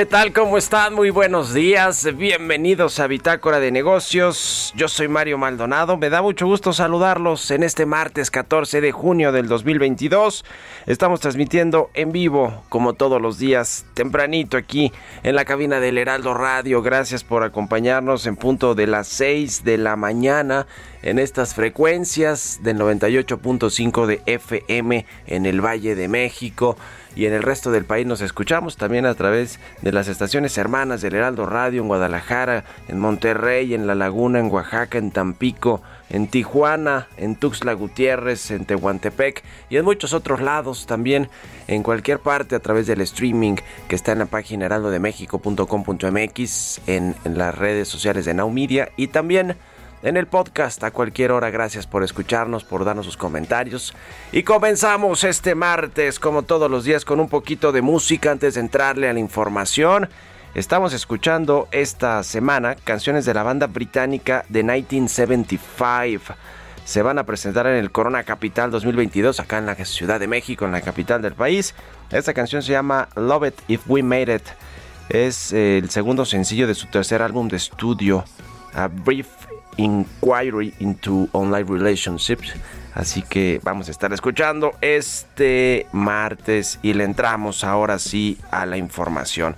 ¿Qué tal? ¿Cómo están? Muy buenos días. Bienvenidos a Bitácora de Negocios. Yo soy Mario Maldonado. Me da mucho gusto saludarlos en este martes 14 de junio del 2022. Estamos transmitiendo en vivo, como todos los días, tempranito aquí en la cabina del Heraldo Radio. Gracias por acompañarnos en punto de las 6 de la mañana en estas frecuencias del 98.5 de FM en el Valle de México y en el resto del país nos escuchamos también a través de las estaciones hermanas del Heraldo Radio en Guadalajara, en Monterrey, en La Laguna, en Oaxaca, en Tampico, en Tijuana, en Tuxtla Gutiérrez, en Tehuantepec y en muchos otros lados también, en cualquier parte a través del streaming que está en la página heraldodemexico.com.mx, en, en las redes sociales de Now Media y también en el podcast a cualquier hora. Gracias por escucharnos, por darnos sus comentarios. Y comenzamos este martes, como todos los días, con un poquito de música antes de entrarle a la información. Estamos escuchando esta semana canciones de la banda británica de 1975. Se van a presentar en el Corona Capital 2022 acá en la Ciudad de México, en la capital del país. Esta canción se llama Love It If We Made It. Es el segundo sencillo de su tercer álbum de estudio, A Brief Inquiry into Online Relationships. Así que vamos a estar escuchando este martes y le entramos ahora sí a la información.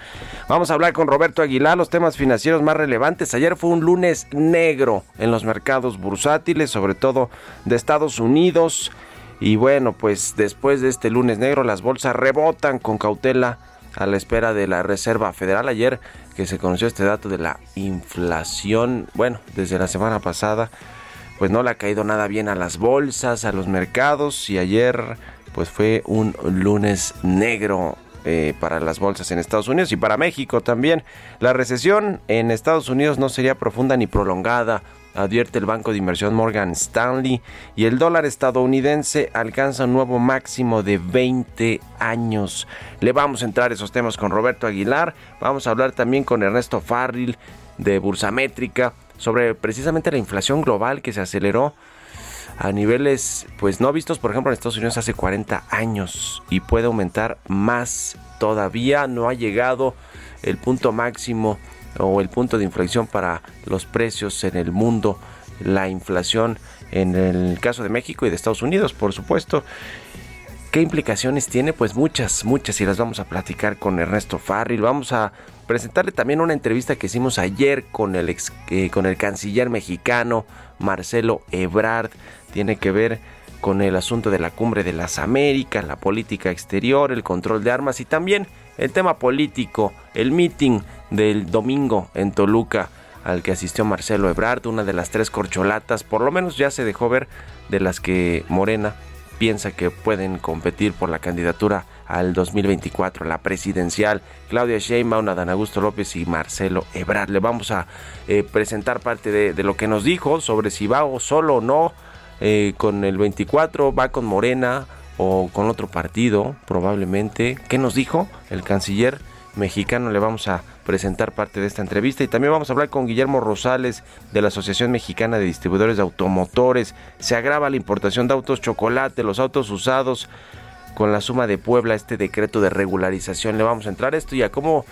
Vamos a hablar con Roberto Aguilar los temas financieros más relevantes. Ayer fue un lunes negro en los mercados bursátiles, sobre todo de Estados Unidos. Y bueno, pues después de este lunes negro las bolsas rebotan con cautela a la espera de la Reserva Federal. Ayer que se conoció este dato de la inflación, bueno, desde la semana pasada pues no le ha caído nada bien a las bolsas, a los mercados y ayer pues fue un lunes negro eh, para las bolsas en Estados Unidos y para México también. La recesión en Estados Unidos no sería profunda ni prolongada, advierte el banco de inversión Morgan Stanley, y el dólar estadounidense alcanza un nuevo máximo de 20 años. Le vamos a entrar esos temas con Roberto Aguilar, vamos a hablar también con Ernesto Farril de Bursamétrica sobre precisamente la inflación global que se aceleró a niveles pues no vistos por ejemplo en Estados Unidos hace 40 años y puede aumentar más todavía. No ha llegado el punto máximo o el punto de inflexión para los precios en el mundo la inflación en el caso de México y de Estados Unidos por supuesto ¿Qué implicaciones tiene? Pues muchas, muchas y las vamos a platicar con Ernesto Farril. Vamos a presentarle también una entrevista que hicimos ayer con el, ex, eh, con el canciller mexicano Marcelo Ebrard. Tiene que ver con el asunto de la cumbre de las Américas, la política exterior, el control de armas y también el tema político, el meeting del domingo en Toluca al que asistió Marcelo Ebrard, una de las tres corcholatas, por lo menos ya se dejó ver de las que Morena piensa que pueden competir por la candidatura al 2024, la presidencial. Claudia Sheinbaum, Adán Augusto López y Marcelo Ebrard. Le vamos a eh, presentar parte de, lo que nos dijo sobre si va o solo o no eh, con el 24, va con Morena o con otro partido, probablemente. ¿Qué nos dijo el canciller mexicano? Le vamos a presentar parte de esta entrevista y también vamos a hablar con Guillermo Rosales de la Asociación Mexicana de Distribuidores de Automotores. Se agrava la importación de autos chocolate, los autos usados con la suma de Puebla este decreto de regularización. Le vamos a entrar a esto y a cómo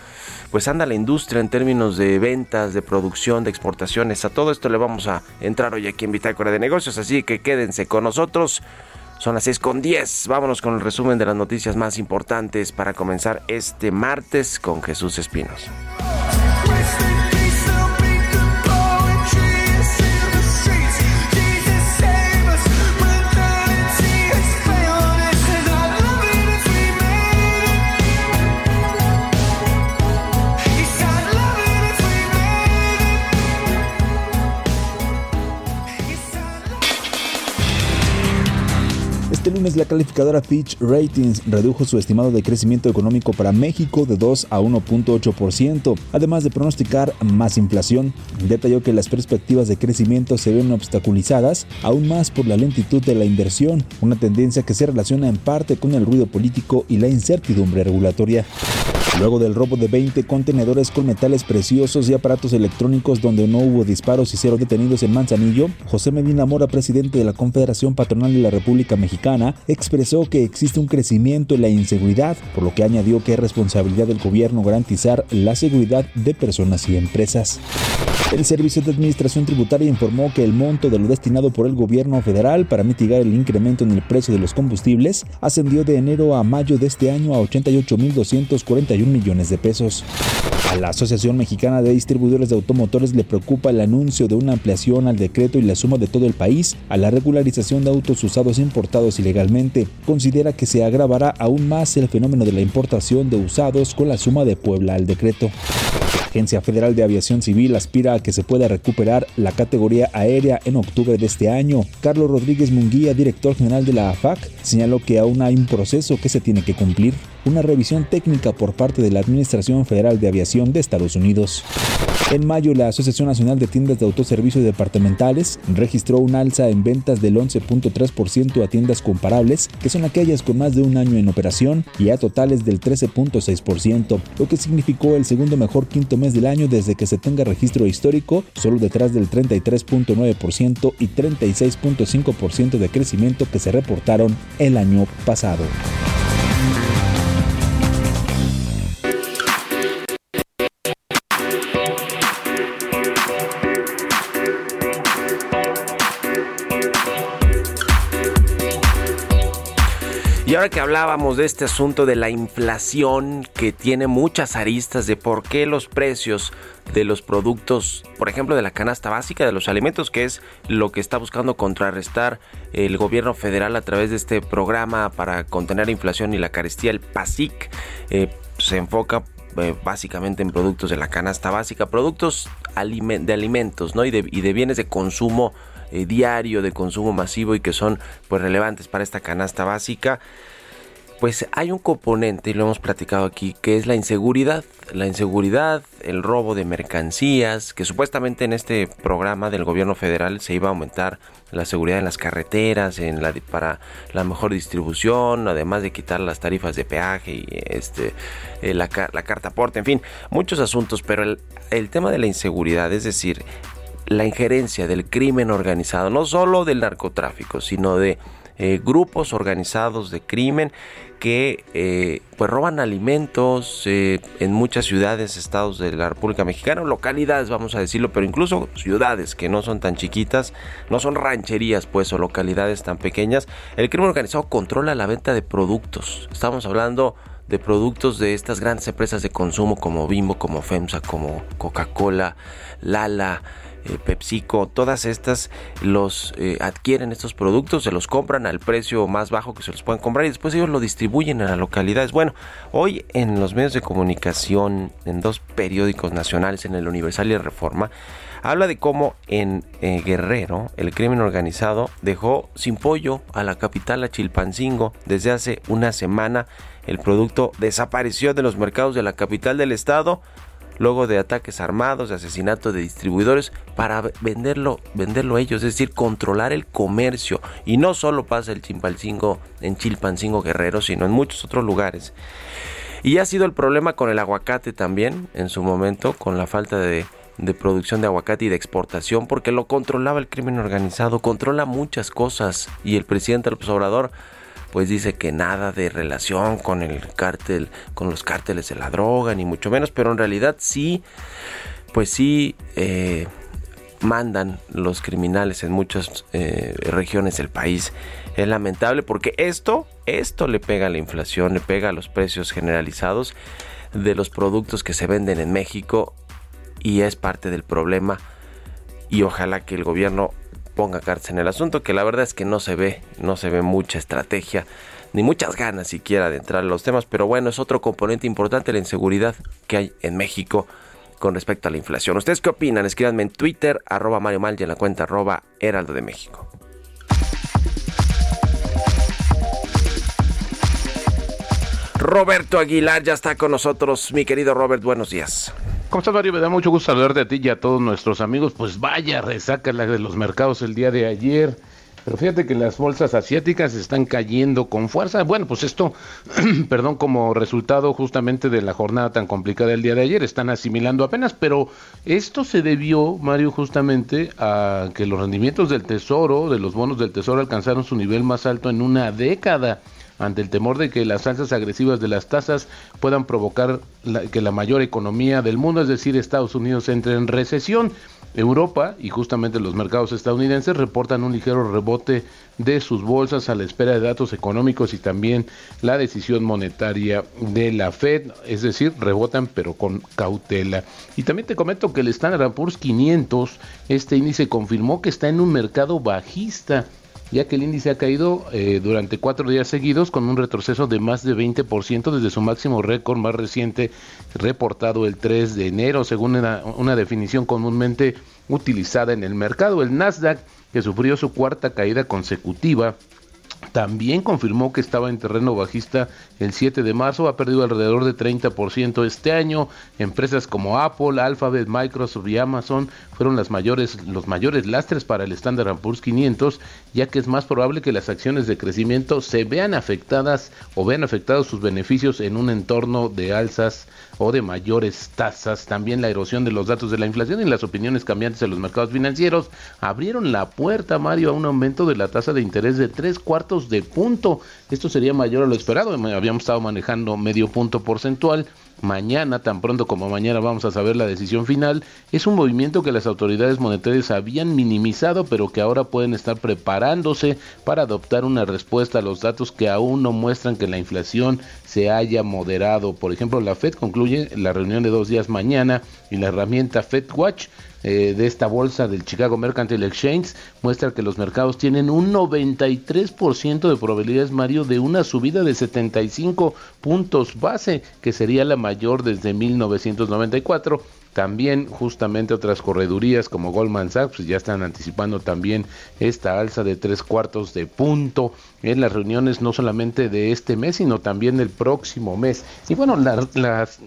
pues anda la industria en términos de ventas, de producción, de exportaciones. A todo esto le vamos a entrar hoy aquí en Bitácora de Negocios, así que quédense con nosotros. Son las 6 con 10. Vámonos con el resumen de las noticias más importantes para comenzar este martes con Jesús Espinos. La calificadora Fitch Ratings redujo su estimado de crecimiento económico para México de 2 a 1.8%, además de pronosticar más inflación. Detalló que las perspectivas de crecimiento se ven obstaculizadas aún más por la lentitud de la inversión, una tendencia que se relaciona en parte con el ruido político y la incertidumbre regulatoria. Luego del robo de 20 contenedores con metales preciosos y aparatos electrónicos donde no hubo disparos y cero detenidos en Manzanillo, José Medina Mora, presidente de la Confederación Patronal de la República Mexicana, expresó que existe un crecimiento en la inseguridad, por lo que añadió que es responsabilidad del gobierno garantizar la seguridad de personas y empresas. El Servicio de Administración Tributaria informó que el monto de lo destinado por el gobierno federal para mitigar el incremento en el precio de los combustibles ascendió de enero a mayo de este año a 88.241 millones de pesos. A la Asociación Mexicana de Distribuidores de Automotores le preocupa el anuncio de una ampliación al decreto y la suma de todo el país a la regularización de autos usados importados Considera que se agravará aún más el fenómeno de la importación de usados con la suma de Puebla al decreto. Agencia Federal de Aviación Civil aspira a que se pueda recuperar la categoría aérea en octubre de este año. Carlos Rodríguez Munguía, director general de la AFAC, señaló que aún hay un proceso que se tiene que cumplir, una revisión técnica por parte de la Administración Federal de Aviación de Estados Unidos. En mayo, la Asociación Nacional de Tiendas de Autoservicios Departamentales registró un alza en ventas del 11.3% a tiendas comparables, que son aquellas con más de un año en operación, y a totales del 13.6%, lo que significó el segundo mejor quinto mes del año desde que se tenga registro histórico, solo detrás del 33.9% y 36.5% de crecimiento que se reportaron el año pasado. Ahora que hablábamos de este asunto de la inflación que tiene muchas aristas de por qué los precios de los productos, por ejemplo, de la canasta básica de los alimentos, que es lo que está buscando contrarrestar el gobierno federal a través de este programa para contener la inflación y la carestía, el PASIC, eh, se enfoca eh, básicamente en productos de la canasta básica, productos de alimentos ¿no? y, de, bienes de consumo eh, diario de consumo masivo y que son pues relevantes para esta canasta básica pues hay un componente, y lo hemos platicado aquí, que es la inseguridad. La inseguridad, el robo de mercancías, que supuestamente en este programa del gobierno federal se iba a aumentar la seguridad en las carreteras, en la, para la mejor distribución, además de quitar las tarifas de peaje y este, eh, la, la carta aporte, en fin, muchos asuntos, pero el, el tema de la inseguridad, es decir, la injerencia del crimen organizado, no solo del narcotráfico, sino de eh, grupos organizados de crimen que eh, pues roban alimentos eh, en muchas ciudades, estados de la República Mexicana, localidades vamos a decirlo, pero incluso ciudades que no son tan chiquitas, no son rancherías pues o localidades tan pequeñas, el crimen organizado controla la venta de productos. Estamos hablando de productos de estas grandes empresas de consumo como Bimbo, como FEMSA, como Coca-Cola, Lala, eh, PepsiCo, todas estas los eh, adquieren estos productos, se los compran al precio más bajo que se los pueden comprar y después ellos lo distribuyen en las localidades. Bueno, hoy en los medios de comunicación, en dos periódicos nacionales, en el Universal y el Reforma, habla de cómo en eh, Guerrero el crimen organizado dejó sin pollo a la capital, a Chilpancingo, desde hace una semana. El producto desapareció de los mercados de la capital del estado luego de ataques armados, de asesinato de distribuidores, para venderlo, venderlo ellos, es decir, controlar el comercio. Y no solo pasa el Chimpalcingo en Chilpancingo Guerrero, sino en muchos otros lugares. Y ha sido el problema con el aguacate también, en su momento, con la falta de, de producción de aguacate y de exportación, porque lo controlaba el crimen organizado, controla muchas cosas. Y el presidente López Obrador pues dice que nada de relación con el cártel, con los cárteles de la droga, ni mucho menos, pero en realidad sí, pues sí eh, mandan los criminales en muchas eh, regiones del país. Es lamentable porque esto, esto le pega a la inflación, le pega a los precios generalizados de los productos que se venden en México y es parte del problema y ojalá que el gobierno ponga cartas en el asunto, que la verdad es que no se ve, no se ve mucha estrategia, ni muchas ganas siquiera de entrar en los temas, pero bueno, es otro componente importante la inseguridad que hay en México con respecto a la inflación. ¿Ustedes qué opinan? Escríbanme en Twitter, arroba Mario Mal y en la cuenta arroba Heraldo de México. Roberto Aguilar ya está con nosotros. Mi querido Robert, buenos días. ¿Cómo estás, Mario? Me da mucho gusto saludarte a ti y a todos nuestros amigos. Pues vaya, resaca la de los mercados el día de ayer. Pero fíjate que las bolsas asiáticas están cayendo con fuerza. Bueno, pues esto, perdón, como resultado justamente de la jornada tan complicada del día de ayer, están asimilando apenas, pero esto se debió, Mario, justamente a que los rendimientos del tesoro, de los bonos del tesoro, alcanzaron su nivel más alto en una década ante el temor de que las alzas agresivas de las tasas puedan provocar que la mayor economía del mundo, es decir, Estados Unidos, entre en recesión. Europa y justamente los mercados estadounidenses reportan un ligero rebote de sus bolsas a la espera de datos económicos y también la decisión monetaria de la Fed, es decir, rebotan pero con cautela. Y también te comento que el Standard Poor's 500, este índice confirmó que está en un mercado bajista ya que el índice ha caído eh, durante cuatro días seguidos con un retroceso de más de 20% desde su máximo récord más reciente reportado el 3 de enero, según una, una definición comúnmente utilizada en el mercado. El Nasdaq, que sufrió su cuarta caída consecutiva, también confirmó que estaba en terreno bajista el 7 de marzo, ha perdido alrededor de 30% este año. Empresas como Apple, Alphabet, Microsoft y Amazon fueron las mayores, los mayores lastres para el Standard Poor's 500, ya que es más probable que las acciones de crecimiento se vean afectadas o vean afectados sus beneficios en un entorno de alzas o de mayores tasas. También la erosión de los datos de la inflación y las opiniones cambiantes de los mercados financieros abrieron la puerta, Mario, a un aumento de la tasa de interés de tres cuartos de punto. Esto sería mayor a lo esperado. Habíamos estado manejando medio punto porcentual mañana, tan pronto como mañana vamos a saber la decisión final, es un movimiento que las autoridades monetarias habían minimizado, pero que ahora pueden estar preparándose para adoptar una respuesta a los datos que aún no muestran que la inflación se haya moderado. Por ejemplo, la Fed concluye la reunión de dos días mañana y la herramienta Fed Watch eh, de esta bolsa del Chicago Mercantile Exchange muestra que los mercados tienen un 93% de probabilidades, Mario, de una subida de 75 puntos base, que sería la mayor desde 1994. También justamente otras corredurías como Goldman Sachs pues, ya están anticipando también esta alza de tres cuartos de punto en las reuniones no solamente de este mes sino también del próximo mes. Y bueno, las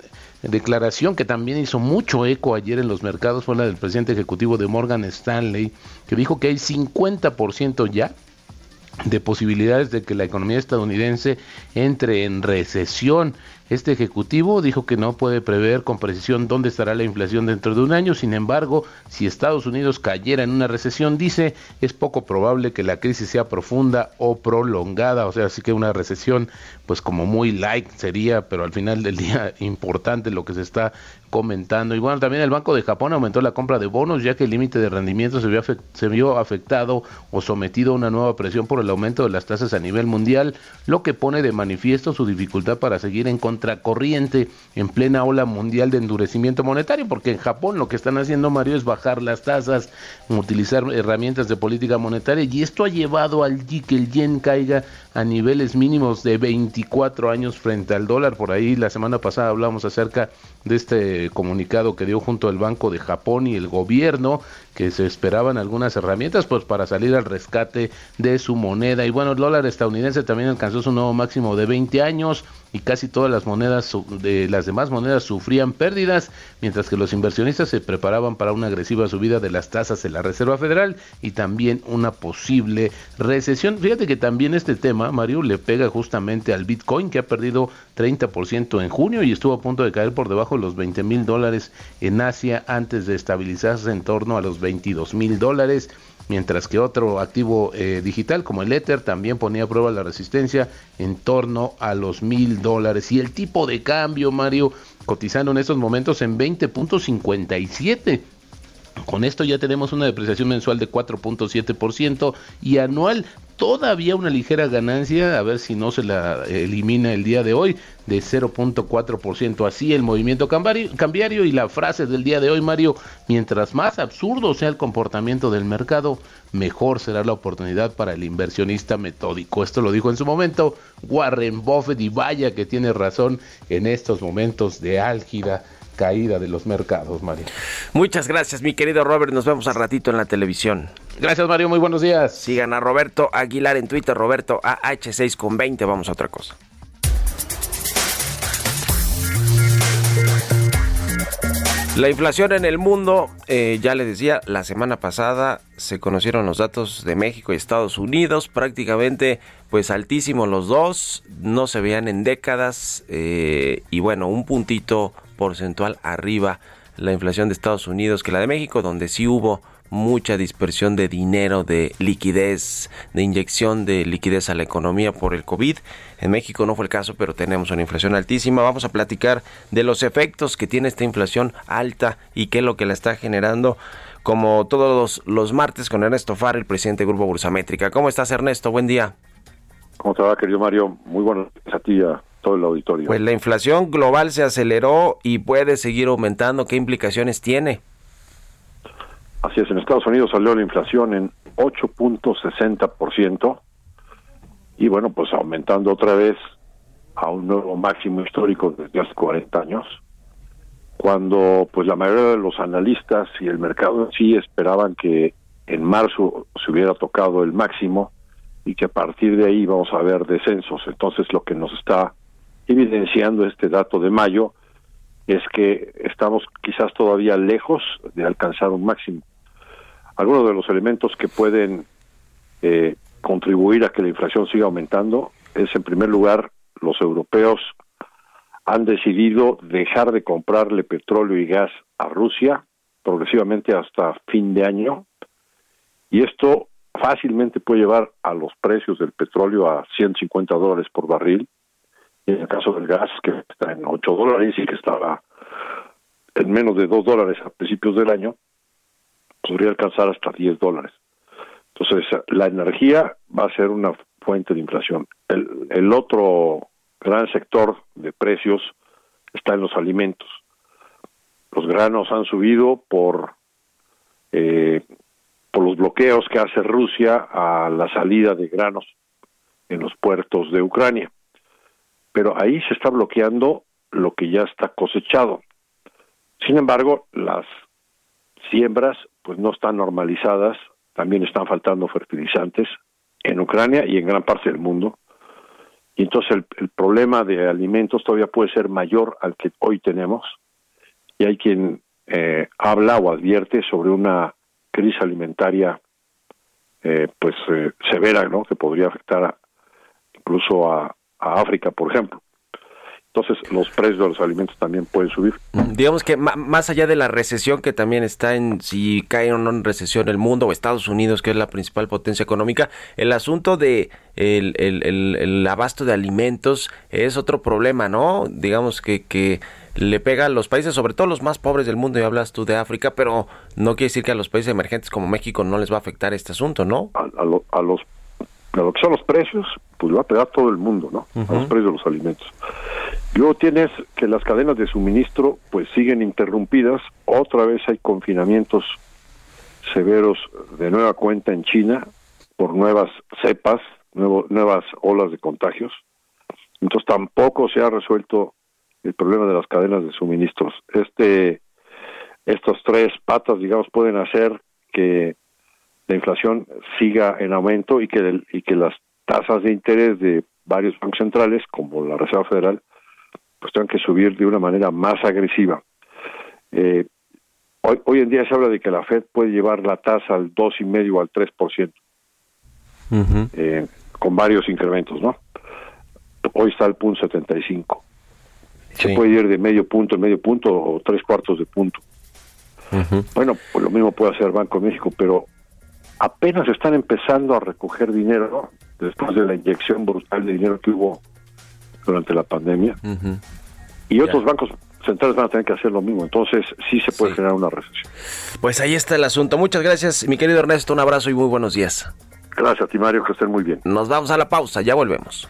declaración que también hizo mucho eco ayer en los mercados fue la del presidente ejecutivo de Morgan Stanley, que dijo que hay 50% ya de posibilidades de que la economía estadounidense entre en recesión. Este ejecutivo dijo que no puede prever con precisión dónde estará la inflación dentro de un año, sin embargo, si Estados Unidos cayera en una recesión, dice, es poco probable que la crisis sea profunda o prolongada, o sea, así que una recesión pues como muy light sería, pero al final del día importante lo que se está comentando. Y bueno, también el Banco de Japón aumentó la compra de bonos ya que el límite de rendimiento se vio, afectado o sometido a una nueva presión por el aumento de las tasas a nivel mundial, lo que pone de manifiesto su dificultad para seguir en contracorriente en plena ola mundial de endurecimiento monetario, porque en Japón lo que están haciendo, Mario, es bajar las tasas, utilizar herramientas de política monetaria y esto ha llevado al que el yen caiga a niveles mínimos de 24 años frente al dólar. Por ahí la semana pasada hablamos acerca de este comunicado que dio junto al Banco de Japón y el gobierno que se esperaban algunas herramientas pues para salir al rescate de su moneda. Y bueno el dólar estadounidense también alcanzó su nuevo máximo de 20 años y casi todas las monedas de las demás monedas sufrían pérdidas, mientras que los inversionistas se preparaban para una agresiva subida de las tasas de la Reserva Federal y también una posible recesión. Fíjate que también este tema, Mario, le pega justamente al Bitcoin que ha perdido 30% en junio y estuvo a punto de caer por debajo de los 20 mil dólares en Asia antes de estabilizarse en torno a los 22 mil dólares mientras que otro activo eh, digital como el Ether también ponía a prueba la resistencia en torno a los mil dólares. Y el tipo de cambio, Mario, cotizando en estos momentos en 20.57. Con esto ya tenemos una depreciación mensual de 4.7% y anual todavía una ligera ganancia, a ver si no se la elimina el día de hoy, de 0.4%. Así el movimiento cambiario y la frase del día de hoy, Mario, mientras más absurdo sea el comportamiento del mercado, mejor será la oportunidad para el inversionista metódico. Esto lo dijo en su momento Warren Buffett y vaya que tiene razón en estos momentos de álgida caída de los mercados, Mario. Muchas gracias, mi querido Robert. Nos vemos al ratito en la televisión. Gracias, Mario. Muy buenos días. Sigan a Roberto Aguilar en Twitter, Roberto AH6 con 20. Vamos a otra cosa. La inflación en el mundo, eh, ya les decía, la semana pasada se conocieron los datos de México y Estados Unidos, prácticamente pues altísimos los dos, no se veían en décadas eh, y bueno, un puntito porcentual arriba la inflación de Estados Unidos que la de México, donde sí hubo mucha dispersión de dinero, de liquidez, de inyección de liquidez a la economía por el COVID. En México no fue el caso, pero tenemos una inflación altísima. Vamos a platicar de los efectos que tiene esta inflación alta y qué es lo que la está generando. Como todos los, martes con Ernesto Farr, el presidente del Grupo Bursamétrica. ¿Cómo estás, Ernesto? Buen día. ¿Cómo te va, querido Mario? Muy buenos días a ti a todo el auditorio. Pues la inflación global se aceleró y puede seguir aumentando. ¿Qué implicaciones tiene? Así es, en Estados Unidos salió la inflación en 8.60% y bueno, pues aumentando otra vez a un nuevo máximo histórico desde hace 40 años, cuando pues la mayoría de los analistas y el mercado en sí esperaban que en marzo se hubiera tocado el máximo y que a partir de ahí vamos a ver descensos. Entonces lo que nos está evidenciando este dato de mayo es que estamos quizás todavía lejos de alcanzar un máximo. Algunos de los elementos que pueden eh, contribuir a que la inflación siga aumentando es, en primer lugar, los europeos han decidido dejar de comprarle petróleo y gas a Rusia progresivamente hasta fin de año y esto fácilmente puede llevar a los precios del petróleo a 150 dólares por barril, y en el caso del gas, que está en 8 dólares y que estaba en menos de 2 dólares a principios del año, podría alcanzar hasta 10 dólares. Entonces, la energía va a ser una fuente de inflación. El, el otro gran sector de precios está en los alimentos. Los granos han subido por eh, por los bloqueos que hace Rusia a la salida de granos en los puertos de Ucrania. Pero ahí se está bloqueando lo que ya está cosechado. Sin embargo, las siembras pues no están normalizadas, también están faltando fertilizantes en Ucrania y en gran parte del mundo. Y entonces el, problema de alimentos todavía puede ser mayor al que hoy tenemos. Y hay quien eh, habla o advierte sobre una crisis alimentaria eh, pues eh, severa, ¿no? Que podría afectar incluso a, África, por ejemplo. Entonces los precios de los alimentos también pueden subir. Mm, digamos que más allá de la recesión que también está en si cae o no en recesión el mundo o Estados Unidos, que es la principal potencia económica, el asunto de el, el, el, abasto de alimentos es otro problema, ¿no? Digamos que, que le pega a los países, sobre todo los más pobres del mundo, y hablas tú de África, pero no quiere decir que a los países emergentes como México no les va a afectar este asunto, ¿no? A, a, los a lo que son los precios, pues va a pegar todo el mundo, ¿no? A los precios de los alimentos. Luego tienes que las cadenas de suministro pues siguen interrumpidas, otra vez hay confinamientos severos de nueva cuenta en China por nuevas cepas, nuevas olas de contagios. Entonces tampoco se ha resuelto el problema de las cadenas de suministros. Este, estos tres patas, digamos, pueden hacer que la inflación siga en aumento y que, y que las tasas de interés de varios bancos centrales, como la Reserva Federal, pues tengan que subir de una manera más agresiva. Eh, hoy, hoy en día se habla de que la Fed puede llevar la tasa al 2,5 o al 3%, eh, con varios incrementos, ¿no? Hoy está el punto 75 se puede ir de medio punto en medio punto o tres cuartos de punto. Bueno, pues lo mismo puede hacer Banco de México, pero apenas están empezando a recoger dinero después de la inyección brutal de dinero que hubo durante la pandemia. Y otros bancos centrales van a tener que hacer lo mismo. Entonces, sí se puede generar una recesión. Pues ahí está el asunto. Muchas gracias, mi querido Ernesto. Un abrazo y muy buenos días. Gracias a ti, Mario, que estén muy bien. Nos vamos a la pausa, ya volvemos.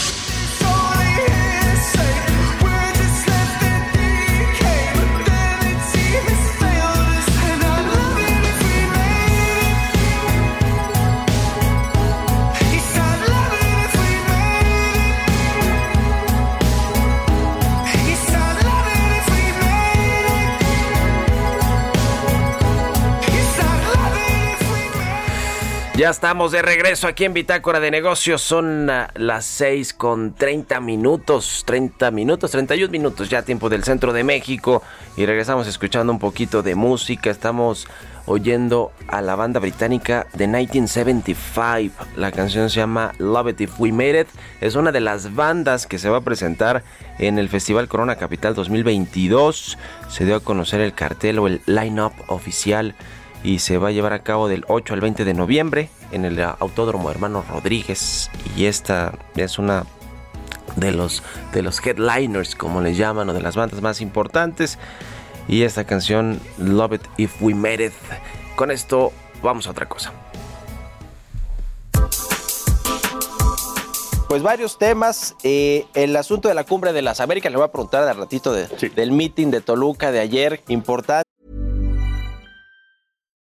Ya estamos de regreso aquí en Bitácora de Negocios. Son ah, las 6 con 30 minutos, 30 minutos, 31 minutos ya tiempo del centro de México. Y regresamos escuchando un poquito de música. Estamos oyendo a la banda británica de 1975. La canción se llama Love It If We Made It. Es una de las bandas que se va a presentar en el Festival Corona Capital 2022. Se dio a conocer el cartel o el line-up oficial y se va a llevar a cabo del 8 al 20 de noviembre en el Autódromo Hermano Rodríguez y esta es una de los de los headliners como les llaman o de las bandas más importantes y esta canción Love It If We Made It con esto vamos a otra cosa Pues varios temas. Eh, el asunto de la cumbre de las Américas, le voy a preguntar al ratito de, sí. del meeting de Toluca de ayer, importante.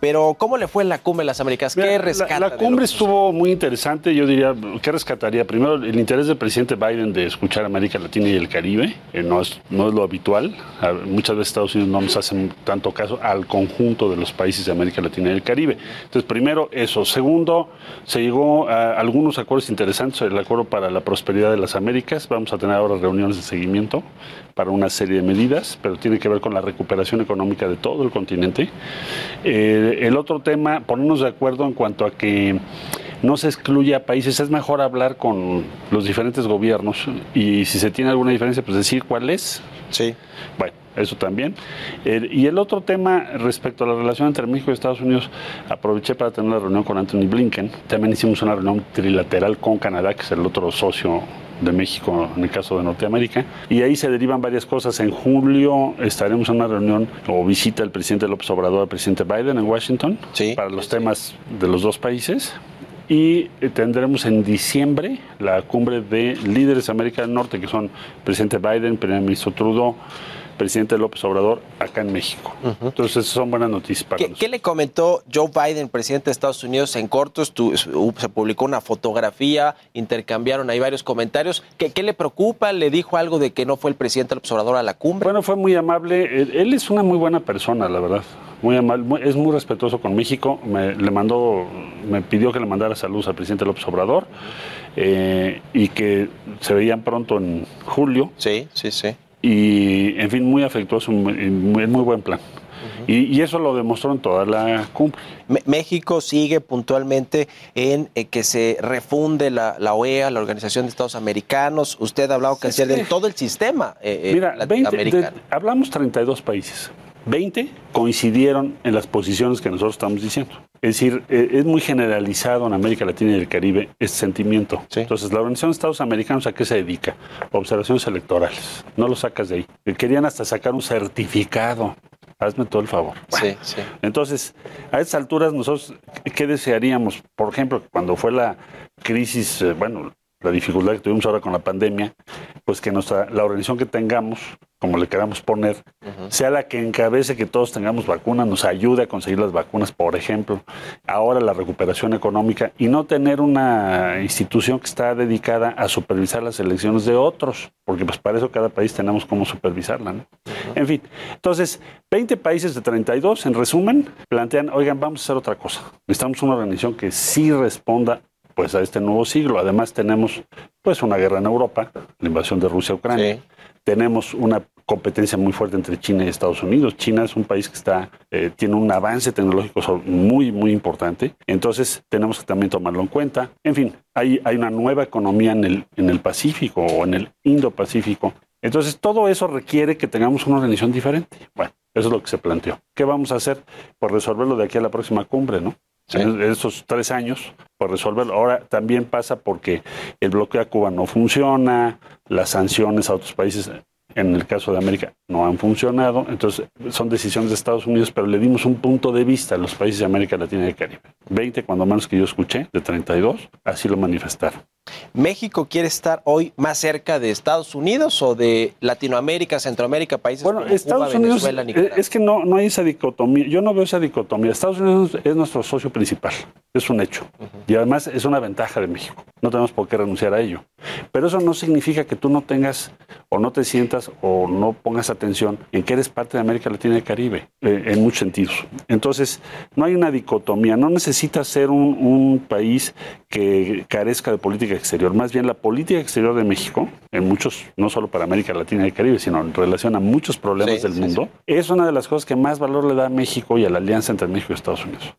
Pero, ¿cómo le fue en la cumbre de las Américas? ¿Qué Mira, rescata? La, cumbre estuvo muy interesante. Yo diría, ¿qué rescataría? Primero, el interés del presidente Biden de escuchar América Latina y el Caribe. eh, no, es, no es lo habitual. A- Muchas veces Estados Unidos no nos hacen tanto caso al conjunto de los países de América Latina y el Caribe. Entonces, primero, eso. Segundo, se llegó a algunos acuerdos interesantes. El acuerdo para la prosperidad de las Américas. Vamos a tener ahora reuniones de seguimiento para una serie de medidas, pero tiene que ver con la recuperación económica de todo el continente. Eh, el otro tema, ponernos de acuerdo en cuanto a que no se excluye a países, es mejor hablar con los diferentes gobiernos y si se tiene alguna diferencia, pues decir cuál es. Sí. Bueno, eso también. Eh, y el otro tema respecto a la relación entre México y Estados Unidos, aproveché para tener una reunión con Anthony Blinken. También hicimos una reunión trilateral con Canadá, que es el otro socio de México en el caso de Norteamérica. Y ahí se derivan varias cosas. En julio estaremos en una reunión o visita del presidente López Obrador al presidente Biden en Washington Sí. para los temas de los dos países. Y eh, tendremos en diciembre la cumbre de líderes de América del Norte, que son presidente Biden, primer ministro Trudeau, presidente López Obrador, acá en México. Entonces, son buenas noticias para ¿Qué, nosotros. qué le comentó Joe Biden, presidente de Estados Unidos, en corto? estu- estu- se publicó una fotografía, intercambiaron ahí varios comentarios. ¿Qué, qué le preocupa? ¿Le dijo algo de que no fue el presidente López Obrador a la cumbre? Bueno, fue muy amable. Él, él es una muy buena persona, la verdad. Muy amable, muy- es muy respetuoso con México. Me, le mandó, me pidió que le mandara saludos al presidente López Obrador eh, y que se veían pronto en julio. sí, sí, sí. Y, en fin, muy afectuoso, muy, muy, buen plan. y, y eso lo demostró en toda la cumbre. México sigue puntualmente en eh, que se refunde la, la OEA, la Organización de Estados Americanos. Usted ha hablado, canciller, de todo el sistema eh, eh, Mira, 20 de- hablamos 32 países. 20 coincidieron en las posiciones que nosotros estamos diciendo. Es decir, eh, es muy generalizado en América Latina y el Caribe este sentimiento. Sí. Entonces, la Organización de Estados Americanos, ¿a qué se dedica? Observaciones electorales. No lo sacas de ahí. Eh, Querían hasta sacar un certificado. Hazme todo el favor. Sí, sí. Entonces, a estas alturas, nosotros, ¿qué desearíamos? Por ejemplo, cuando fue la crisis, eh, bueno, la dificultad que tuvimos ahora con la pandemia, pues que nuestra, la organización que tengamos, como le queramos poner, sea la que encabece que todos tengamos vacunas, nos ayude a conseguir las vacunas, por ejemplo, ahora la recuperación económica y no tener una institución que está dedicada a supervisar las elecciones de otros, porque pues para eso cada país tenemos cómo supervisarla, ¿no? En fin, entonces, 20 países de 32, en resumen, plantean, oigan, vamos a hacer otra cosa. Necesitamos una organización que sí responda pues a este nuevo siglo. Además tenemos pues una guerra en Europa, la invasión de Rusia a Ucrania. Sí. Tenemos una competencia muy fuerte entre China y Estados Unidos. China es un país que está eh, tiene un avance tecnológico muy muy importante. Entonces tenemos que también tomarlo en cuenta. En fin, hay, hay una nueva economía en el en el Pacífico o en el Indo-Pacífico. Entonces todo eso requiere que tengamos una organización diferente. Bueno, eso es lo que se planteó. ¿Qué vamos a hacer? Pues resolverlo de aquí a la próxima cumbre, ¿no? Sí. En esos tres años, por resolverlo. Ahora también pasa porque el bloqueo a Cuba no funciona, las sanciones a otros países, en el caso de América, no han funcionado. Entonces, son decisiones de Estados Unidos, pero le dimos un punto de vista a los países de América Latina y el Caribe. 20, cuando menos que yo escuché, de 32, así lo manifestaron. ¿México quiere estar hoy más cerca de Estados Unidos o de Latinoamérica, Centroamérica, países Bueno, como Estados Cuba, Unidos, Venezuela, eh, Nicaragua? es que no, no hay esa dicotomía, yo no veo esa dicotomía. Estados Unidos es nuestro socio principal, es un hecho. Y además es una ventaja de México, no tenemos por qué renunciar a ello. Pero eso no significa que tú no tengas o no te sientas o no pongas atención en que eres parte de América Latina y el Caribe, eh, en muchos sentidos. Entonces, no hay una dicotomía, no necesitas ser un, un país que carezca de política exterior. Más bien la política exterior de México, en muchos, no solo para América Latina y el Caribe, sino en relación a muchos problemas Sí, del sí, mundo, es una de las cosas que más valor le da a México y a la alianza entre México y Estados Unidos.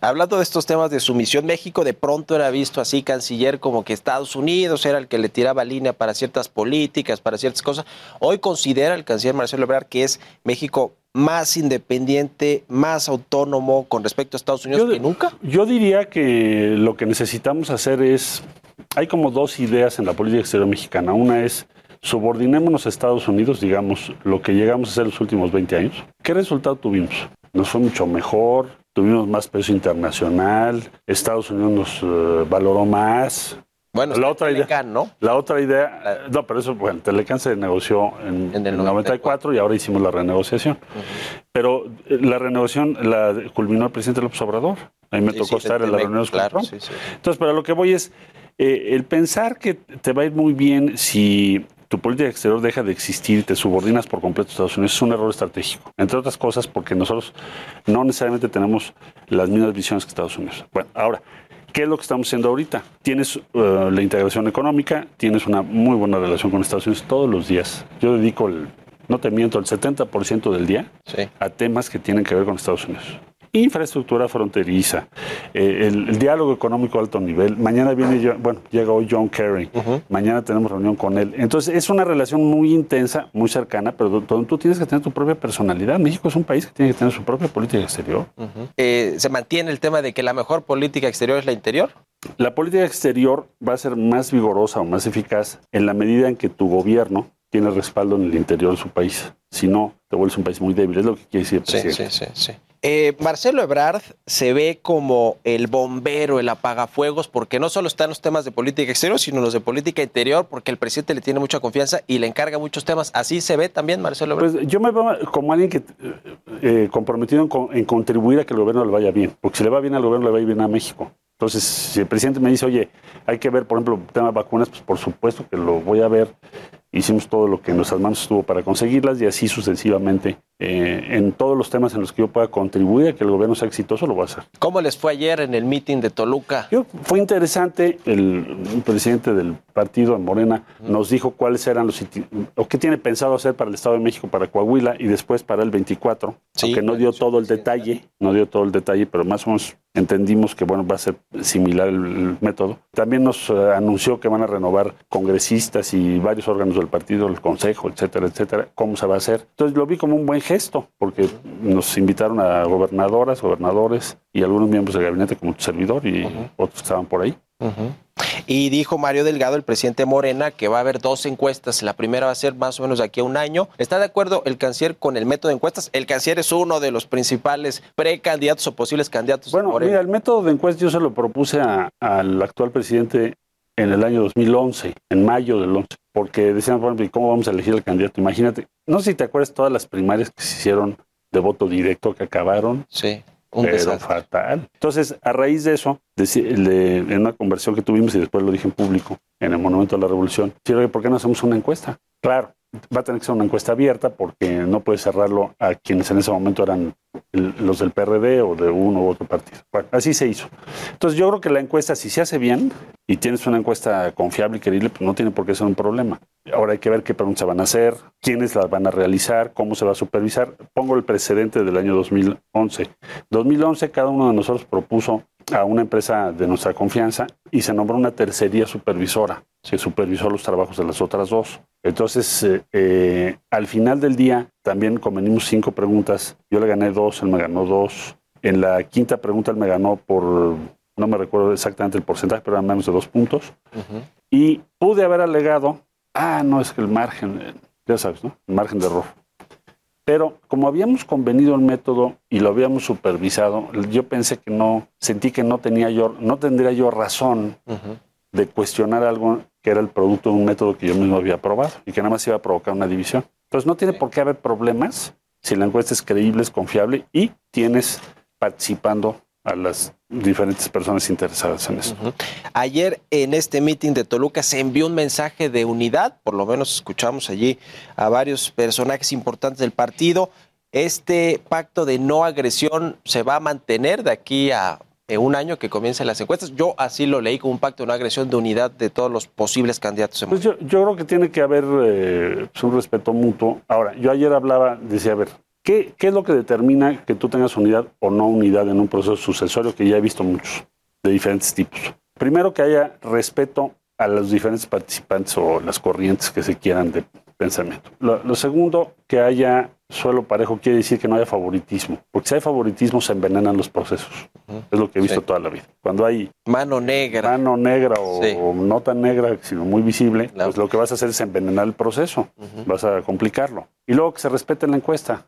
Hablando de estos temas de sumisión, México de pronto era visto así, canciller, como que Estados Unidos era el que le tiraba línea para ciertas políticas, para ciertas cosas. Hoy considera el canciller Marcelo Ebrard que es México más independiente, más autónomo con respecto a Estados Unidos Yo- que nunca. Yo diría que lo que necesitamos hacer es, hay como dos ideas en la política exterior mexicana. Una es subordinémonos a Estados Unidos, digamos, lo que llegamos a hacer los últimos 20 años. ¿Qué resultado tuvimos? Nos fue mucho mejor, tuvimos más peso internacional, Estados Unidos nos eh, valoró más. Bueno, la otra idea, ¿no? La otra idea, no, pero eso, bueno, Telecan se negoció en, el 94, y ahora hicimos la renegociación. Pero eh, la renegociación la culminó el presidente López Obrador. A mí me tocó estar en la reunión claro, Entonces, pero lo que voy es, eh, el pensar que te va a ir muy bien si tu política exterior deja de existir y te subordinas por completo a Estados Unidos es un error estratégico. Entre otras cosas porque nosotros no necesariamente tenemos las mismas visiones que Estados Unidos. Bueno, ahora, ¿qué es lo que estamos haciendo ahorita? Tienes uh, la integración económica, tienes una muy buena relación con Estados Unidos todos los días. Yo dedico el, no te miento, el 70% del día a temas que tienen que ver con Estados Unidos infraestructura fronteriza, eh, el, diálogo económico a alto nivel. Mañana viene, bueno, llega hoy John Kerry, mañana tenemos reunión con él. Entonces es una relación muy intensa, muy cercana, pero donde tú tienes que tener tu propia personalidad. México es un país que tiene que tener su propia política exterior. Eh, ¿Se mantiene el tema de que la mejor política exterior es la interior? La política exterior va a ser más vigorosa o más eficaz en la medida en que tu gobierno tiene respaldo en el interior de su país. Si no, te vuelves un país muy débil. Es lo que quiere decir el presidente. Sí, sí, sí. Eh, Marcelo Ebrard se ve como el bombero, el apagafuegos, porque no solo están los temas de política exterior, sino los de política interior, porque el presidente le tiene mucha confianza y le encarga muchos temas. ¿Así se ve también Marcelo Ebrard? Pues yo me veo como alguien que eh, comprometido en, contribuir a que el gobierno le vaya bien, porque si le va bien al gobierno, le va a ir bien a México. Entonces, si el presidente me dice, oye, hay que ver, por ejemplo, el tema de vacunas, pues por supuesto que lo voy a ver hicimos todo lo que en nuestras manos estuvo para conseguirlas y así sucesivamente. Eh, en todos los temas en los que yo pueda contribuir a que el gobierno sea exitoso, lo voy a hacer. ¿Cómo les fue ayer en el meeting de Toluca? fue interesante, el, presidente del partido, Morena, nos dijo cuáles eran los o qué tiene pensado hacer para el Estado de México, para Coahuila y después para el 24, aunque no dio todo el detalle, no dio todo el detalle, pero más o menos entendimos que bueno va a ser similar el, método. También nos eh, anunció que van a renovar congresistas y varios órganos del partido, el consejo, etcétera, etcétera, cómo se va a hacer. Entonces lo vi como un buen gesto, porque nos invitaron a gobernadoras, gobernadores y algunos miembros del gabinete como tu servidor y otros que estaban por ahí. Y dijo Mario Delgado, el presidente Morena, que va a haber dos encuestas. La primera va a ser más o menos de aquí a un año. ¿Está de acuerdo el canciller con el método de encuestas? El canciller es uno de los principales precandidatos o posibles candidatos. Bueno, mira, el método de encuestas yo se lo propuse al actual presidente en el año 2011, en mayo del 11, porque decían, bueno, ¿cómo vamos a elegir al candidato? Imagínate, no sé si te acuerdas todas las primarias que se hicieron de voto directo que acabaron. Sí. Un pero fatal. Entonces, a raíz de eso, en una conversión que tuvimos y después lo dije en público, en el Monumento de la Revolución, ¿por qué no hacemos una encuesta? Claro, va a tener que ser una encuesta abierta porque no puede cerrarlo a quienes en ese momento eran los del PRD o de uno u otro partido. Bueno, así se hizo. Entonces yo creo que la encuesta, si se hace bien y tienes una encuesta confiable y creíble, pues no tiene por qué ser un problema. Ahora hay que ver qué preguntas van a hacer, quiénes las van a realizar, cómo se va a supervisar. Pongo el precedente del año 2011. 2011 cada uno de nosotros propuso a una empresa de nuestra confianza y se nombró una tercería supervisora que supervisó los trabajos de las otras dos. Entonces, eh, eh, al final del día, también convenimos cinco preguntas. Yo le gané dos, él me ganó dos. En la quinta pregunta, él me ganó por, no me recuerdo exactamente el porcentaje, pero eran menos de dos puntos. Y pude haber alegado, ah, no, es que el margen, eh, ya sabes, ¿no? El margen de error. Pero como habíamos convenido el método y lo habíamos supervisado, yo pensé que no, sentí que no tenía yo, no tendría yo razón de cuestionar algo que era el producto de un método que yo mismo había probado y que nada más iba a provocar una división. Entonces no tiene por qué haber problemas si la encuesta es creíble, es confiable y tienes participando a las diferentes personas interesadas en eso. Ayer en este meeting de Toluca se envió un mensaje de unidad, por lo menos escuchamos allí a varios personajes importantes del partido. Este pacto de no agresión se va a mantener de aquí a un año que comiencen las encuestas. Yo así lo leí como un pacto de no agresión de unidad de todos los posibles candidatos. Pues yo, creo que tiene que haber eh, pues un respeto mutuo. Ahora, yo ayer hablaba, decía, a ver, ¿qué, ¿qué es lo que determina que tú tengas unidad o no unidad en un proceso sucesorio que ya he visto muchos, de diferentes tipos? Primero, que haya respeto a los diferentes participantes o las corrientes que se quieran de pensamiento. Lo, segundo, que haya suelo parejo quiere decir que no haya favoritismo, porque si hay favoritismo se envenenan los procesos. Es lo que he visto toda la vida. Cuando hay mano negra, mano negra o, no tan negra, sino muy visible, pues lo que vas a hacer es envenenar el proceso, vas a complicarlo. Y luego que se respete la encuesta,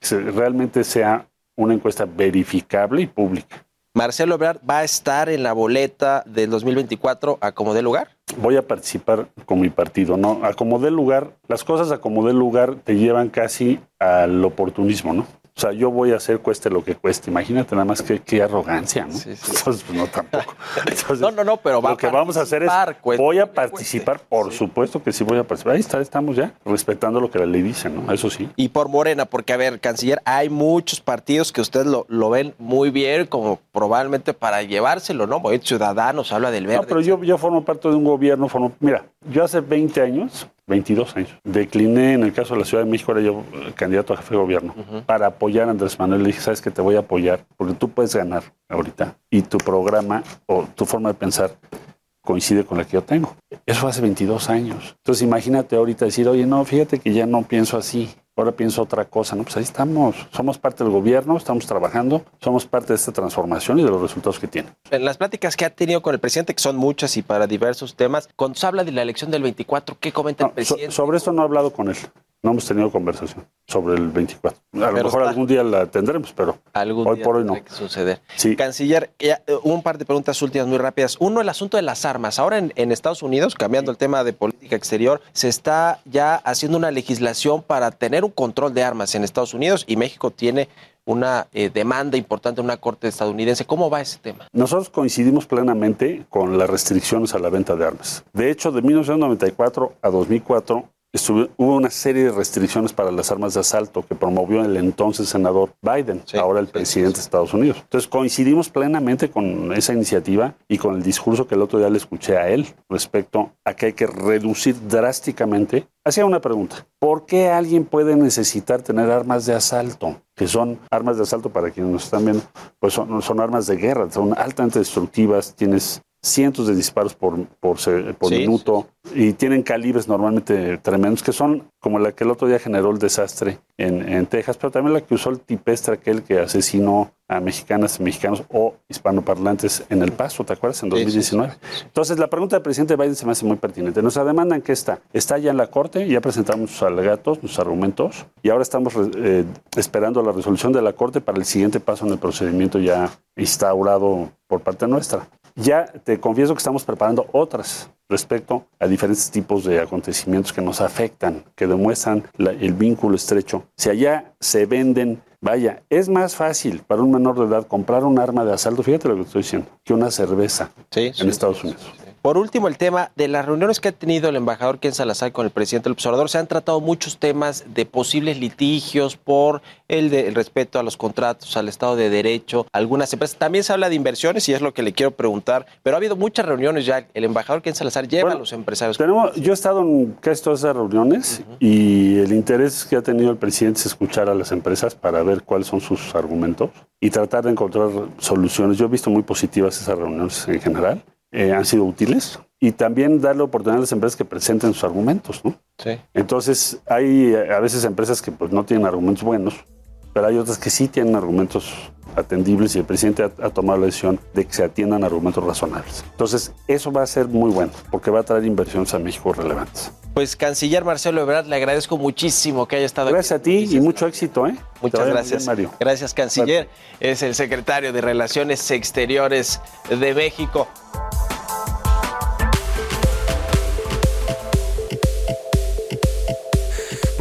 que realmente sea una encuesta verificable y pública. Marcelo Ebrard va a estar en la boleta del 2024 a como dé lugar. Voy a participar con mi partido, ¿no? A como dé lugar, las cosas a como dé lugar te llevan casi al oportunismo, ¿no? O sea, yo voy a hacer cueste lo que cueste. Imagínate nada más qué, qué arrogancia, ¿no? Sí, sí. Entonces, pues no tampoco. no, no, no, pero va lo que vamos a hacer es voy a participar, por supuesto que sí voy a participar. Ahí está, estamos ya respetando lo que la ley dice, ¿no? Eso sí. Y por Morena, porque a ver, canciller, hay muchos partidos que ustedes lo, lo ven muy bien como probablemente para llevárselo, ¿no? Ciudadanos habla del verde. No, pero yo, yo formo parte de un gobierno, formo, mira, yo hace 20 años 22 años. Decliné, en el caso de la Ciudad de México, era yo candidato a jefe de gobierno, para apoyar a Andrés Manuel. Le dije, sabes que te voy a apoyar, porque tú puedes ganar ahorita. Y tu programa o tu forma de pensar coincide con la que yo tengo. Eso hace 22 años. Entonces imagínate ahorita decir, oye, no, fíjate que ya no pienso así ahora pienso otra cosa. No, pues ahí estamos. Somos parte del gobierno, estamos trabajando, somos parte de esta transformación y de los resultados que tiene. En las pláticas que ha tenido con el presidente, que son muchas y para diversos temas, cuando se habla de la elección del 24, ¿qué comenta el presidente? sobre esto no he hablado con él. No hemos tenido conversación sobre el 24. A lo mejor algún día la tendremos, pero hoy por hoy no. Que suceder. Canciller, eh, un par de preguntas últimas muy rápidas. Uno, el asunto de las armas. Ahora en, en, Estados Unidos, cambiando el tema de política exterior, se está ya haciendo una legislación para tener un control de armas en Estados Unidos y México tiene una eh, demanda importante en una corte estadounidense. ¿Cómo va ese tema? Nosotros coincidimos plenamente con las restricciones a la venta de armas. De hecho, de 1994 a 2004 hubo una serie de restricciones para las armas de asalto que promovió el entonces senador Biden, ahora el presidente de Estados Unidos. Entonces coincidimos plenamente con esa iniciativa y con el discurso que el otro día le escuché a él respecto a que hay que reducir drásticamente. Hacía una pregunta, ¿por qué alguien puede necesitar tener armas de asalto? Que son armas de asalto para quienes nos están viendo, pues son, son armas de guerra, son altamente destructivas, tienes cientos de disparos por, por, por minuto y tienen calibres normalmente tremendos que son como la que el otro día generó el desastre en, en Texas, pero también la que usó el tipestre aquel que asesinó a mexicanas, mexicanos o hispanoparlantes en El Paso, ¿te acuerdas? En 2019. Entonces, la pregunta del presidente Biden se me hace muy pertinente. Nuestra demanda en qué está? Está ya en la Corte, ya presentamos nuestros alegatos, nuestros argumentos, y ahora estamos eh, esperando la resolución de la Corte para el siguiente paso en el procedimiento ya instaurado por parte nuestra. Ya te confieso que estamos preparando otras respecto a diferentes tipos de acontecimientos que nos afectan, que demuestran el vínculo estrecho. Si allá se venden, vaya, es más fácil para un menor de edad comprar un arma de asalto, fíjate lo que estoy diciendo, que una cerveza en Estados Unidos. Por último, el tema de las reuniones que ha tenido el embajador Ken Salazar con el presidente del observador. Se han tratado muchos temas de posibles litigios por el, de, respeto a los contratos, al Estado de Derecho, algunas empresas. También se habla de inversiones y es lo que le quiero preguntar. Pero ha habido muchas reuniones ya. El embajador Ken Salazar lleva a los empresarios. Tenemos, yo he estado en casi todas esas reuniones y el interés que ha tenido el presidente es escuchar a las empresas para ver cuáles son sus argumentos y tratar de encontrar soluciones. Yo he visto muy positivas esas reuniones en general eh, han sido útiles y también darle oportunidad a las empresas que presenten sus argumentos, ¿no? Sí. Entonces, hay a veces empresas que pues, no tienen argumentos buenos, pero hay otras que sí tienen argumentos atendibles y el presidente ha, tomado la decisión de que se atiendan argumentos razonables. Entonces, eso va a ser muy bueno porque va a traer inversiones a México relevantes. Pues, canciller Marcelo Ebrard, le agradezco muchísimo que haya estado gracias aquí. Gracias a ti y mucho éxito, ¿eh? Muchas gracias. Mario. Gracias, canciller. Es el secretario de Relaciones Exteriores de México.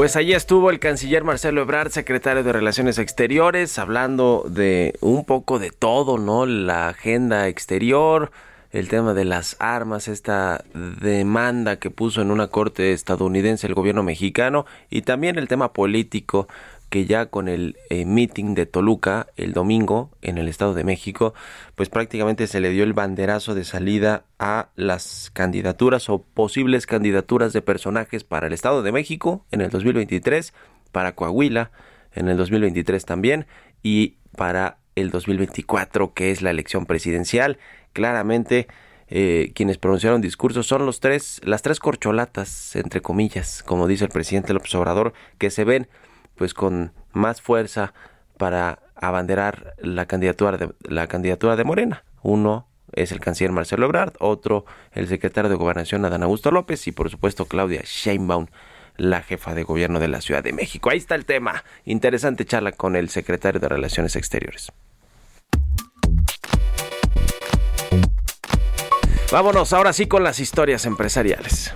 Pues allí estuvo el canciller Marcelo Ebrard, secretario de Relaciones Exteriores, hablando de un poco de todo, ¿no? La agenda exterior, el tema de las armas, esta demanda que puso en una corte estadounidense el gobierno mexicano y también el tema político que ya con el eh, meeting de Toluca el domingo en el Estado de México, pues prácticamente se le dio el banderazo de salida a las candidaturas o posibles candidaturas de personajes para el Estado de México en el 2023, para Coahuila en el 2023 también y para el 2024 que es la elección presidencial. Claramente eh, quienes pronunciaron discursos son los tres, las tres corcholatas, entre comillas, como dice el presidente López Obrador, que se ven pues con más fuerza para abanderar la candidatura de, la candidatura de Morena. Uno es el canciller Marcelo Ebrard, otro el secretario de Gobernación Adán Augusto López y por supuesto Claudia Sheinbaum la jefa de gobierno de la Ciudad de México. Ahí está el tema. Interesante charla con el secretario de Relaciones Exteriores. Vámonos ahora sí con las historias empresariales.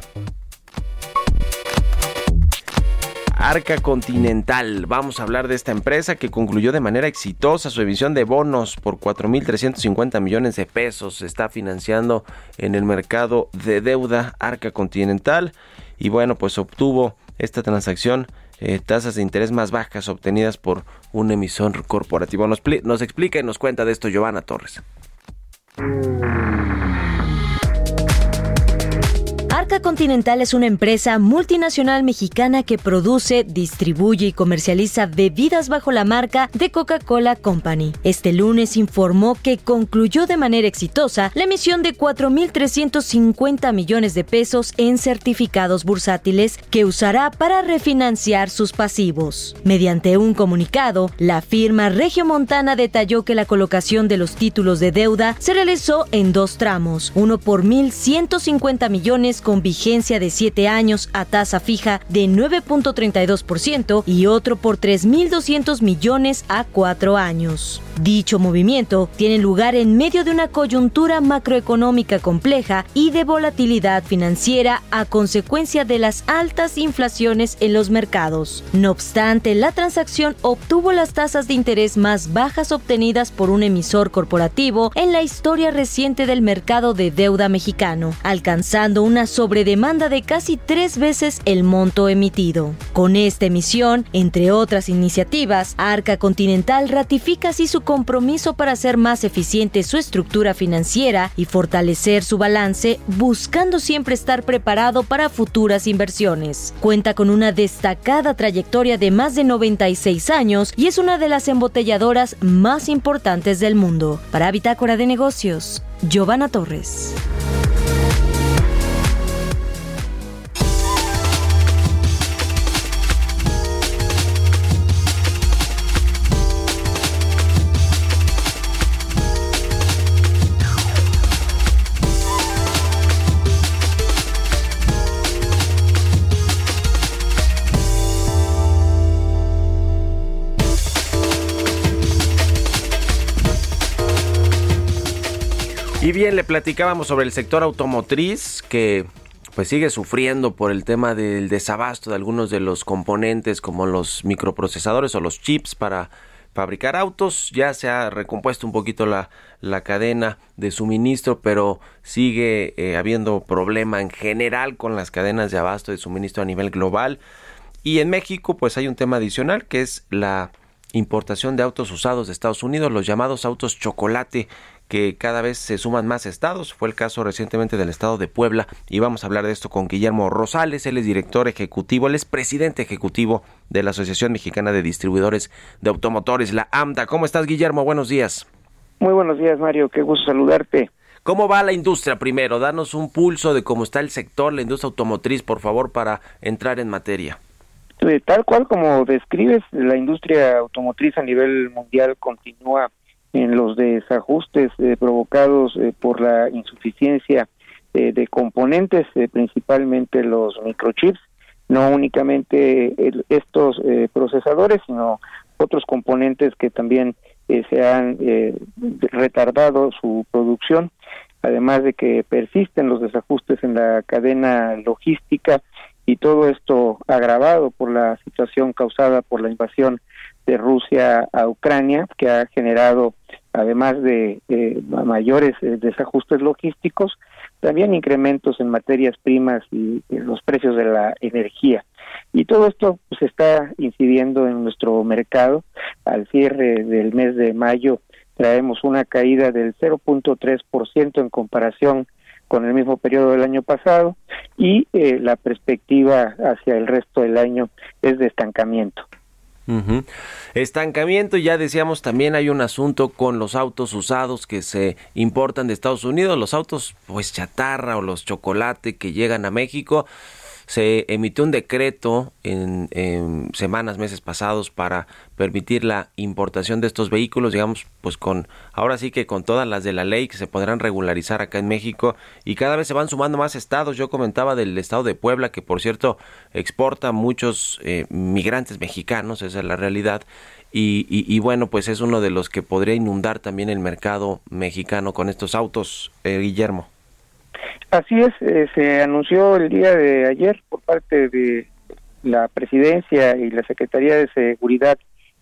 Arca Continental. Vamos a hablar de esta empresa que concluyó de manera exitosa su emisión de bonos por 4.350 millones de pesos. Se está financiando en el mercado de deuda Arca Continental y bueno, pues obtuvo esta transacción eh, tasas de interés más bajas obtenidas por un emisor corporativo. Nos, nos explica y nos cuenta de esto Giovanna Torres. Arca Continental es una empresa multinacional mexicana que produce, distribuye y comercializa bebidas bajo la marca de Coca-Cola Company. Este lunes informó que concluyó de manera exitosa la emisión de 4.350 millones de pesos en certificados bursátiles que usará para refinanciar sus pasivos. Mediante un comunicado, la firma Regiomontana detalló que la colocación de los títulos de deuda se realizó en dos tramos, uno por 1.150 millones con vigencia de 7 años a tasa fija de 9.32% y otro por 3.200 millones a 4 años. Dicho movimiento tiene lugar en medio de una coyuntura macroeconómica compleja y de volatilidad financiera a consecuencia de las altas inflaciones en los mercados. No obstante, la transacción obtuvo las tasas de interés más bajas obtenidas por un emisor corporativo en la historia reciente del mercado de deuda mexicano, alcanzando una sobredemanda de casi tres veces el monto emitido. Con esta emisión, entre otras iniciativas, Arca Continental ratifica así su compromiso para hacer más eficiente su estructura financiera y fortalecer su balance, buscando siempre estar preparado para futuras inversiones. Cuenta con una destacada trayectoria de más de 96 años y es una de las embotelladoras más importantes del mundo. Para Bitácora de Negocios, Giovanna Torres. Bien, le platicábamos sobre el sector automotriz que pues sigue sufriendo por el tema del desabasto de algunos de los componentes como los microprocesadores o los chips para fabricar autos. Ya se ha recompuesto un poquito la, la cadena de suministro, pero sigue eh, habiendo problema en general con las cadenas de abasto de suministro a nivel global. Y en México pues hay un tema adicional que es la importación de autos usados de Estados Unidos, los llamados autos chocolate que cada vez se suman más estados. Fue el caso recientemente del estado de Puebla y vamos a hablar de esto con Guillermo Rosales. Él es director ejecutivo, él es presidente ejecutivo de la Asociación Mexicana de Distribuidores de Automotores, la AMDA. ¿Cómo estás, Guillermo? Buenos días. Muy buenos días, Mario. Qué gusto saludarte. ¿Cómo va la industria primero? Danos un pulso de cómo está el sector, la industria automotriz, por favor, para entrar en materia. Tal cual como describes, la industria automotriz a nivel mundial continúa en los desajustes eh, provocados eh, por la insuficiencia eh, de componentes, principalmente los microchips, no únicamente estos procesadores, sino otros componentes que también se han retardado su producción, además de que persisten los desajustes en la cadena logística y todo esto agravado por la situación causada por la invasión de Rusia a Ucrania, que ha generado, además de mayores eh, desajustes logísticos, también incrementos en materias primas y en los precios de la energía. Y todo esto pues, está incidiendo en nuestro mercado. Al cierre del mes de mayo traemos una caída del 0.3% en comparación con el mismo periodo del año pasado y eh, la perspectiva hacia el resto del año es de estancamiento. Estancamiento, ya decíamos, también hay un asunto con los autos usados que se importan de Estados Unidos, los autos pues chatarra o los chocolate que llegan a México. Se emitió un decreto en, semanas, meses pasados para permitir la importación de estos vehículos, digamos, pues con, ahora sí que con todas las de la ley que se podrán regularizar acá en México y cada vez se van sumando más estados. Yo comentaba del estado de Puebla, que por cierto exporta muchos eh, migrantes mexicanos, esa es la realidad. Y, bueno, pues es uno de los que podría inundar también el mercado mexicano con estos autos, eh, Guillermo. Así es, eh, se anunció el día de ayer por parte de la Presidencia y la Secretaría de Seguridad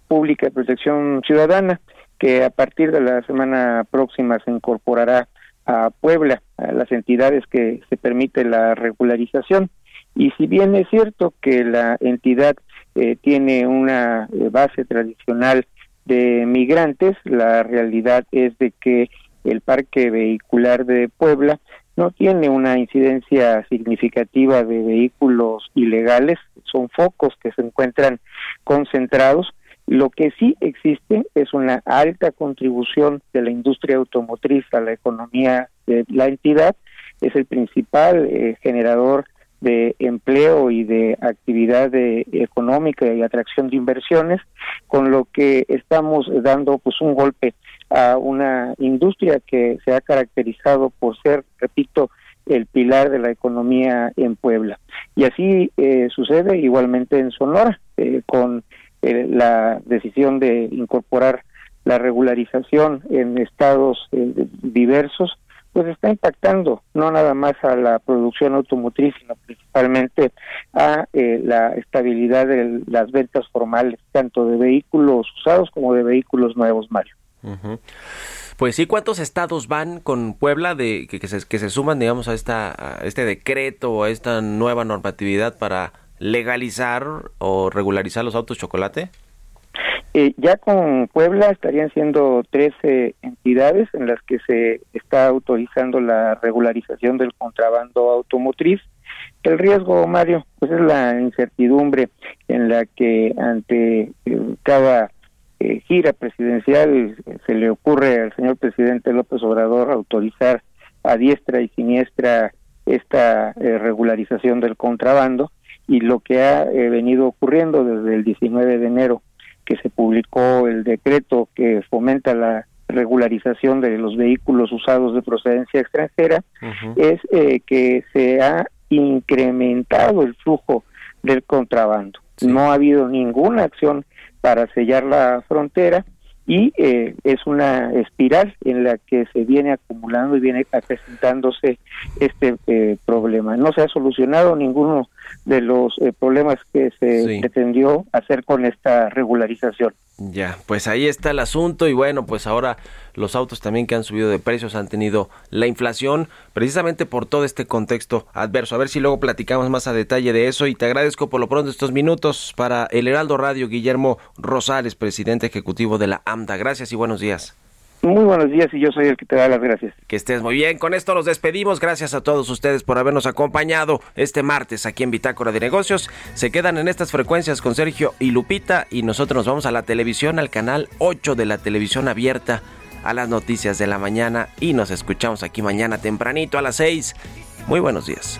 Pública y Protección Ciudadana que a partir de la semana próxima se incorporará a Puebla, a las entidades que se permite la regularización. Y si bien es cierto que la entidad eh, tiene una eh, base tradicional de migrantes, la realidad es de que el parque vehicular de Puebla no tiene una incidencia significativa de vehículos ilegales, son focos que se encuentran concentrados. Lo que sí existe es una alta contribución de la industria automotriz a la economía de la entidad, es el principal eh, generador de empleo y de actividad económica y atracción de inversiones, con lo que estamos dando pues un golpe a una industria que se ha caracterizado por ser, repito, el pilar de la economía en Puebla. Y así eh, sucede igualmente en Sonora, eh, con eh, la decisión de incorporar la regularización en estados diversos, pues está impactando no nada más a la producción automotriz, sino principalmente a la estabilidad de las ventas formales, tanto de vehículos usados como de vehículos nuevos, Mario. Pues sí, ¿cuántos estados van con Puebla de que, se, que se suman, digamos, a, esta, este decreto o a esta nueva normatividad para legalizar o regularizar los autos chocolate? Eh, ya con Puebla estarían siendo 13 entidades en las que se está autorizando la regularización del contrabando automotriz. El riesgo, Mario, pues es la incertidumbre en la que ante eh, cada eh, gira presidencial se le ocurre al señor presidente López Obrador autorizar a diestra y siniestra esta eh, regularización del contrabando y lo que ha eh, venido ocurriendo desde el 19 de enero que se publicó el decreto que fomenta la regularización de los vehículos usados de procedencia extranjera es que se ha incrementado el flujo del contrabando. No ha habido ninguna acción para sellar la frontera y eh, es una espiral en la que se viene acumulando y viene presentándose este eh, problema. No se ha solucionado ninguno de los eh, problemas que se pretendió hacer con esta regularización. Ya, pues ahí está el asunto y bueno, pues ahora los autos también que han subido de precios han tenido la inflación precisamente por todo este contexto adverso. A ver si luego platicamos más a detalle de eso y te agradezco por lo pronto estos minutos para el Heraldo Radio Guillermo Rosales, presidente ejecutivo de la AMDA. Gracias y buenos días. Muy buenos días y yo soy el que te da las gracias. Que estés muy bien. Con esto los despedimos. Gracias a todos ustedes por habernos acompañado este martes aquí en Bitácora de Negocios. Se quedan en estas frecuencias con Sergio y Lupita y nosotros nos vamos a la televisión, al canal 8 de la televisión abierta, a las noticias de la mañana y nos escuchamos aquí mañana tempranito a las 6. Muy buenos días.